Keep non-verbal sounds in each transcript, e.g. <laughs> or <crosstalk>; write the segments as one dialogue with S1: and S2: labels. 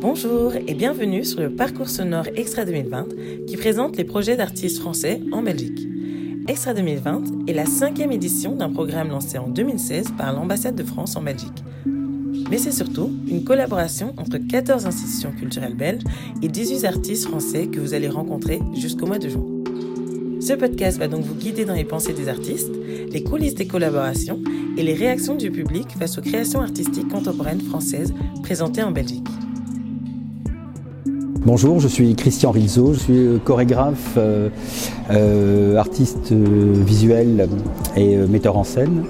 S1: Bonjour et bienvenue sur le Parcours Sonore Extra 2020 qui présente les projets d'artistes français en Belgique. Extra 2020 est la cinquième édition d'un programme lancé en 2016 par l'ambassade de France en Belgique. Mais c'est surtout une collaboration entre 14 institutions culturelles belges et 18 artistes français que vous allez rencontrer jusqu'au mois de juin. Ce podcast va donc vous guider dans les pensées des artistes, les coulisses des collaborations et les réactions du public face aux créations artistiques contemporaines françaises présentées en Belgique.
S2: Bonjour, je suis Christian Rizzo, je suis chorégraphe, euh, euh, artiste euh, visuel et metteur en scène.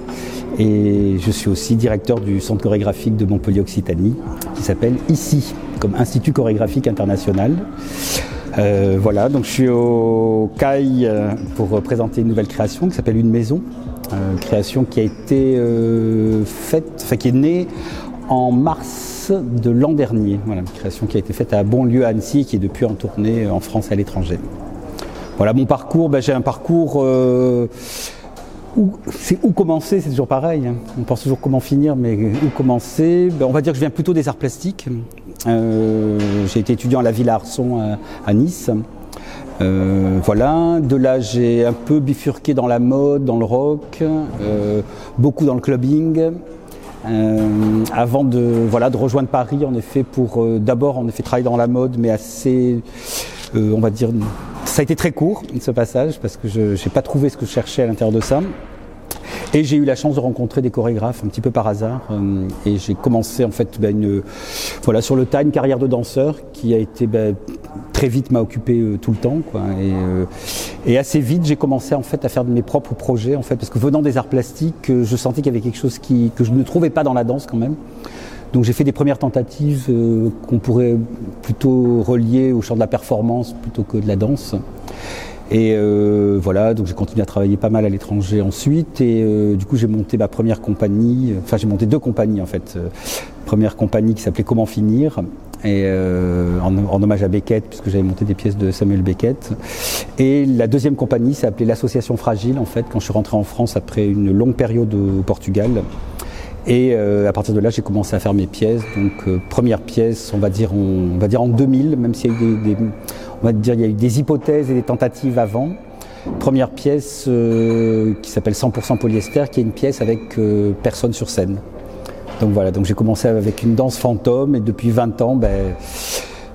S2: Et je suis aussi directeur du centre chorégraphique de Montpellier-Occitanie, qui s'appelle ICI, comme Institut chorégraphique international. voilà, donc je suis au CAI pour présenter une nouvelle création qui s'appelle Une maison, création qui a été faite, enfin qui est née en mars de l'an dernier. Voilà, une création qui a été faite à Bonlieu à Annecy qui est depuis en tournée en France et à l'étranger. Voilà mon parcours, ben, j'ai un parcours euh, où, c'est où commencer, c'est toujours pareil. Hein. On pense toujours comment finir, mais où commencer? Ben, On va dire que je viens plutôt des arts plastiques. Euh, j'ai été étudiant à la Villa Arson à, Nice. Euh, voilà, de là j'ai un peu bifurqué dans la mode, dans le rock, beaucoup dans le clubbing, euh, avant de, voilà, de rejoindre Paris, en effet, pour euh, d'abord en effet travailler dans la mode, mais assez, euh, on va dire, ça a été très court ce passage parce que je n'ai pas trouvé ce que je cherchais à l'intérieur de ça. Et j'ai eu la chance de rencontrer des chorégraphes un petit peu par hasard. Euh, et j'ai commencé en fait ben, une, voilà, sur le tas une carrière de danseur qui a été ben, très vite m'a occupé euh, tout le temps. Et, euh, et, assez vite j'ai commencé en fait à faire de mes propres projets en fait parce que venant des arts plastiques, je sentais qu'il y avait quelque chose qui, que je ne trouvais pas dans la danse quand même. Donc j'ai fait des premières tentatives qu'on pourrait plutôt relier au champ de la performance plutôt que de la danse. Et euh, voilà, donc j'ai continué à travailler pas mal à l'étranger ensuite. Et euh, du coup, j'ai monté ma première compagnie. Enfin, j'ai monté deux compagnies en fait. Euh, première compagnie qui s'appelait Comment finir, en, hommage à Beckett, puisque j'avais monté des pièces de Samuel Beckett. Et la deuxième compagnie s'appelait l'Association Fragile, en fait, quand je suis rentré en France après une longue période au Portugal. Et à partir de là, j'ai commencé à faire mes pièces. Donc, première pièce, on va dire, en 2000, même s'il y a eu des on va dire, il y a eu des hypothèses et des tentatives avant. Première pièce euh, qui s'appelle 100% polyester, qui est une pièce avec euh, personne sur scène. Donc voilà, donc j'ai commencé avec une danse fantôme et depuis 20 ans, ben,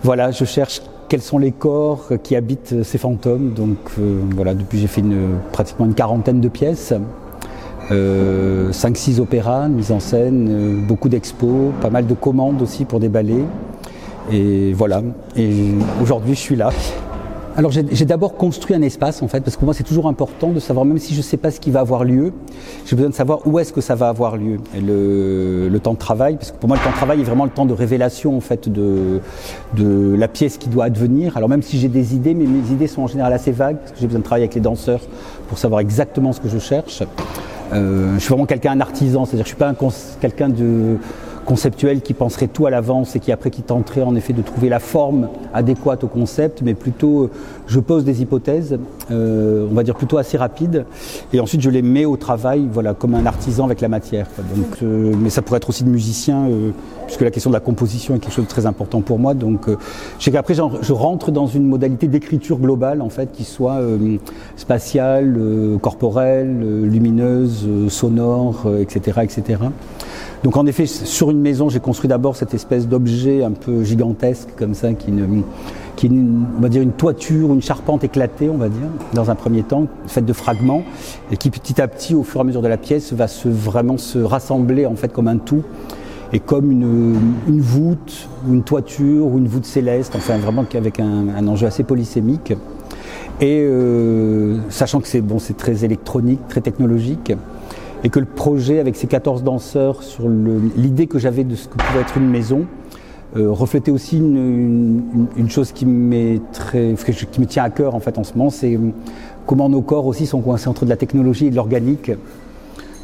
S2: voilà, je cherche quels sont les corps qui habitent ces fantômes. Donc euh, voilà, depuis j'ai fait pratiquement une quarantaine de pièces. 5-6 opéras, mise en scène, beaucoup d'expos, pas mal de commandes aussi pour des ballets. Et voilà. Et aujourd'hui, je suis là. Alors j'ai d'abord construit un espace en fait, parce que pour moi c'est toujours important de savoir, même si je ne sais pas ce qui va avoir lieu, j'ai besoin de savoir où est-ce que ça va avoir lieu. Le, temps de travail, parce que pour moi le temps de travail est vraiment le temps de révélation en fait de, de la pièce qui doit advenir. Alors même si j'ai des idées, mais mes idées sont en général assez vagues, parce que j'ai besoin de travailler avec les danseurs pour savoir exactement ce que je cherche. Euh, je suis vraiment quelqu'un, un artisan, c'est-à-dire je suis pas quelqu'un de conceptuel qui penserait tout à l'avance et qui après qui tenterait en effet de trouver la forme adéquate au concept, mais plutôt euh, je pose des hypothèses, euh, on va dire plutôt assez rapides, et ensuite je les mets au travail, voilà, comme un artisan avec la matière. Euh, mais ça pourrait être aussi de musicien, puisque la question de la composition est quelque chose de très important pour moi. Donc, je rentre dans une modalité d'écriture globale en fait, qui soit spatiale, corporelle, lumineuse, sonore, etc., etc. Donc en effet, sur une maison, j'ai construit d'abord cette espèce d'objet un peu gigantesque comme ça, qui, est une, va une toiture, une charpente éclatée, on va dire, dans un premier temps, faite de fragments, et qui petit à petit, au fur et à mesure de la pièce, va se, vraiment se rassembler en fait comme un tout, et comme une, voûte, ou une toiture, ou une voûte céleste, enfin vraiment avec un, enjeu assez polysémique. Et euh, sachant que c'est bon, c'est très électronique, très technologique, et que le projet avec ces 14 danseurs sur l'idée que j'avais de ce que pouvait être une maison euh, reflétait aussi une, chose qui, me tient à cœur en fait en ce moment, c'est comment nos corps aussi sont coincés entre de la technologie et de l'organique.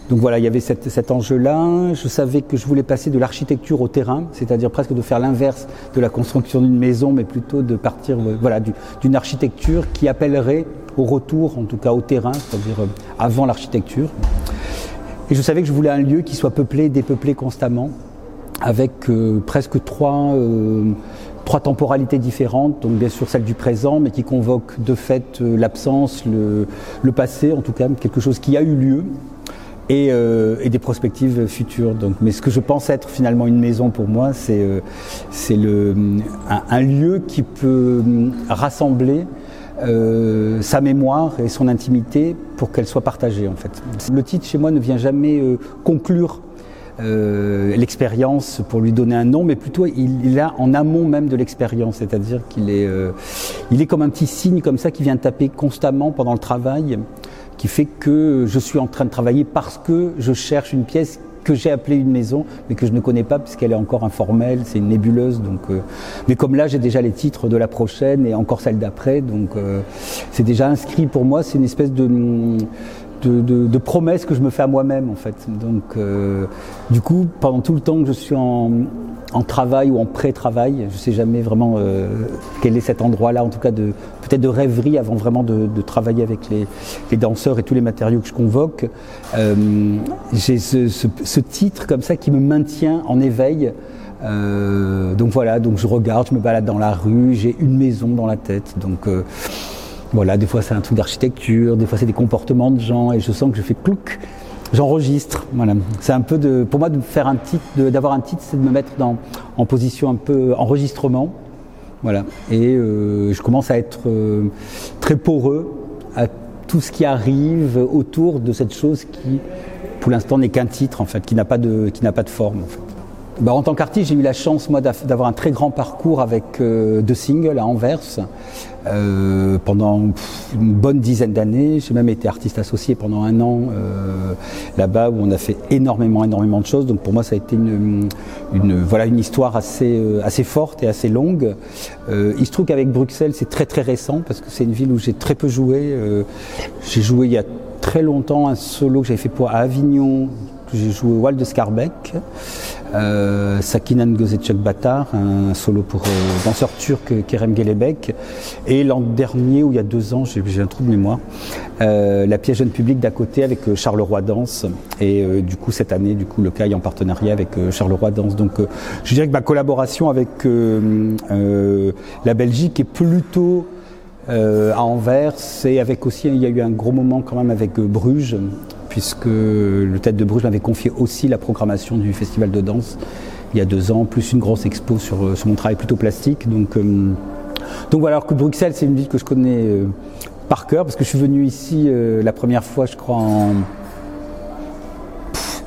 S2: Donc voilà, il y avait cet enjeu-là. Je savais que je voulais passer de l'architecture au terrain, c'est-à-dire presque de faire l'inverse de la construction d'une maison, mais plutôt de partir voilà, d'une architecture qui appellerait au retour, en tout cas au terrain, c'est-à-dire euh, avant l'architecture. Et je savais que je voulais un lieu qui soit peuplé, dépeuplé constamment, avec euh, presque trois, euh, trois temporalités différentes, donc bien sûr celle du présent, mais qui convoque de fait l'absence, le, passé, en tout cas quelque chose qui a eu lieu. Et, des perspectives futures. Donc, mais ce que je pense être finalement une maison pour moi, c'est un, lieu qui peut rassembler euh, sa mémoire et son intimité pour qu'elle soit partagée en fait. Le titre chez moi ne vient jamais euh, conclure euh, l'expérience pour lui donner un nom, mais plutôt il, est là en amont même de l'expérience, c'est-à-dire qu'il est, il est comme un petit signe comme ça qui vient taper constamment pendant le travail, qui fait que je suis en train de travailler parce que je cherche une pièce que j'ai appelée une maison, mais que je ne connais pas puisqu'elle est encore informelle, c'est une nébuleuse. Donc, euh, mais comme là, j'ai déjà les titres de la prochaine et encore celle d'après, donc euh, c'est déjà inscrit pour moi. C'est une espèce de de, promesses que je me fais à moi-même en fait. Donc euh, du coup, pendant tout le temps que je suis en, travail ou en pré-travail, je ne sais jamais vraiment euh, quel est cet endroit-là, en tout cas de peut-être de rêverie avant vraiment de, travailler avec les, danseurs et tous les matériaux que je convoque. Euh, j'ai ce, titre comme ça qui me maintient en éveil. donc voilà, donc je regarde, je me balade dans la rue, j'ai une maison dans la tête. Donc voilà, des fois c'est un truc d'architecture, des fois c'est des comportements de gens, et je sens que je fais clouc, j'enregistre. Voilà. C'est un peu de, pour moi de faire un titre, d'avoir un titre, c'est de me mettre en position un peu enregistrement. Voilà. Et euh, je commence à être euh, très poreux à tout ce qui arrive autour de cette chose qui, pour l'instant, n'est qu'un titre en fait, qui n'a pas de, forme. Bah, en tant qu'artiste, j'ai eu la chance moi d'avoir un très grand parcours avec euh, deux singles à Anvers euh, pendant une bonne dizaine d'années. J'ai même été artiste associé pendant un an euh, là-bas où on a fait énormément, énormément de choses. Donc pour moi, ça a été une, une voilà une histoire assez assez forte et assez longue. il se trouve qu'avec Bruxelles, c'est très très récent parce que c'est une ville où j'ai très peu joué. j'ai joué il y a très longtemps un solo que j'avais fait pour à Avignon j'ai joué Wald de Scarbeck, euh, Sakinan Gözetchuk Batar, un solo pour euh, danseur turc Kerem Gelebek, et l'an dernier, ou il y a deux ans, j'ai un trou de mémoire, euh, la pièce jeune public d'à côté avec euh, Charleroi Danse, et du coup cette année, du coup le CAI en partenariat avec Charleroi Danse. Donc je dirais que ma collaboration avec la Belgique est plutôt à Anvers. Et avec aussi il y a eu un gros moment quand même avec Bruges puisque le Tête de Bruges m'avait confié aussi la programmation du festival de danse il y a deux ans, plus une grosse expo sur, euh, mon travail plutôt plastique. Donc, euh, donc voilà, alors que Bruxelles, c'est une ville que je connais euh, par cœur, parce que je suis venu ici la première fois, je crois, en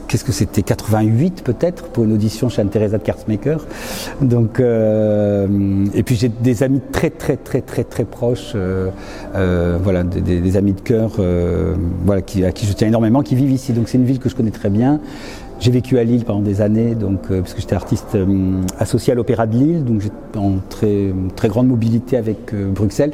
S2: qu'est-ce que c'était 88 peut-être pour une audition chez Anne-Theresa de Kartsmaker. Donc euh, et puis j'ai des amis très très très très très proches, euh, euh, voilà, des, amis de cœur, voilà, qui, à qui je tiens énormément, qui vivent ici. Donc c'est une ville que je connais très bien. J'ai vécu à Lille pendant des années, donc parce que j'étais artiste associé à l'Opéra de Lille, donc j'étais en très très grande mobilité avec Bruxelles.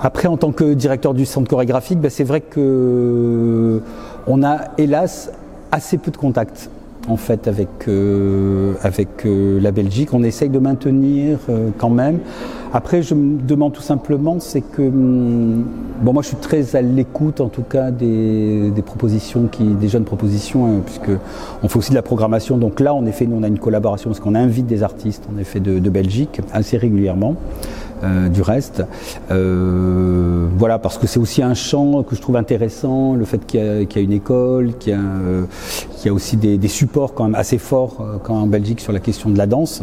S2: Après, en tant que directeur du centre chorégraphique, ben, c'est vrai que on a hélas assez peu de contacts en fait avec, euh, avec euh, la Belgique. On essaye de maintenir euh, quand même. Après, je me demande tout simplement, c'est que hum, bon, moi je suis très à l'écoute en tout cas des, des, propositions, qui, des jeunes propositions, hein, puisque on fait aussi de la programmation. Donc là, en effet, nous on a une collaboration parce qu'on invite des artistes en effet de, de Belgique assez régulièrement. Euh, du reste. Euh, voilà, parce que c'est aussi un champ que je trouve intéressant, le fait qu'il y, a une école, qu'il y, euh, y, a aussi des, des, supports quand même assez forts quand en Belgique sur la question de la danse,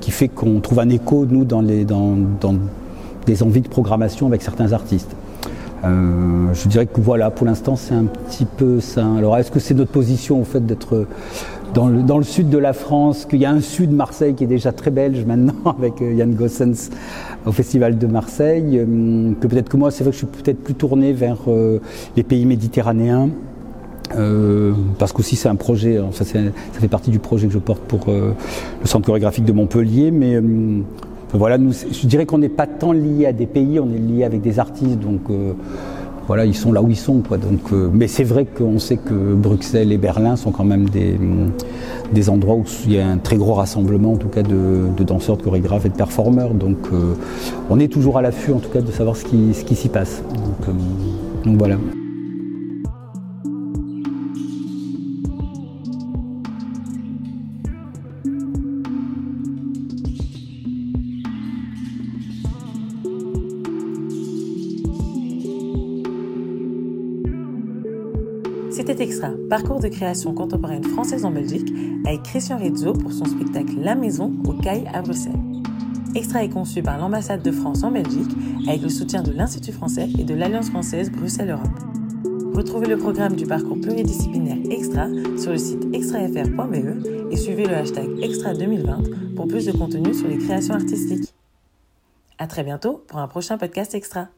S2: qui fait qu'on trouve un écho, nous, dans, les, dans, dans des envies de programmation avec certains artistes. Euh, je dirais que voilà, pour l'instant, c'est un petit peu ça. Alors, est-ce que c'est notre position, au fait, d'être dans le, sud de la France, qu'il y a un sud Marseille qui est déjà très belge maintenant <laughs> avec euh, Yann Gossens au Festival de Marseille, euh, que peut-être que moi c'est vrai que je suis peut-être plus tourné vers euh, les pays méditerranéens. Euh, parce qu'aussi c'est un projet, ça, ça, fait partie du projet que je porte pour le centre chorégraphique de Montpellier, mais voilà, nous, je dirais qu'on n'est pas tant lié à des pays, on est lié avec des artistes, donc voilà, ils sont là où ils sont. Euh, mais c'est vrai qu'on sait que Bruxelles et Berlin sont quand même des, des endroits où il y a un très gros rassemblement, en tout cas, de, danseurs, de chorégraphes et de performeurs. Donc, euh, on est toujours à l'affût, en tout cas, de savoir ce qui, ce qui s'y passe. donc euh, voilà.
S1: Extra, parcours de création contemporaine française en Belgique, avec Christian Rizzo pour son spectacle La Maison au CAI à Bruxelles. Extra est conçu par l'ambassade de France en Belgique, avec le soutien de l'Institut français et de l'Alliance française Bruxelles-Europe. Retrouvez le programme du parcours pluridisciplinaire Extra sur le site extrafr.be et suivez le hashtag Extra 2020 pour plus de contenu sur les créations artistiques. À très bientôt pour un prochain podcast Extra.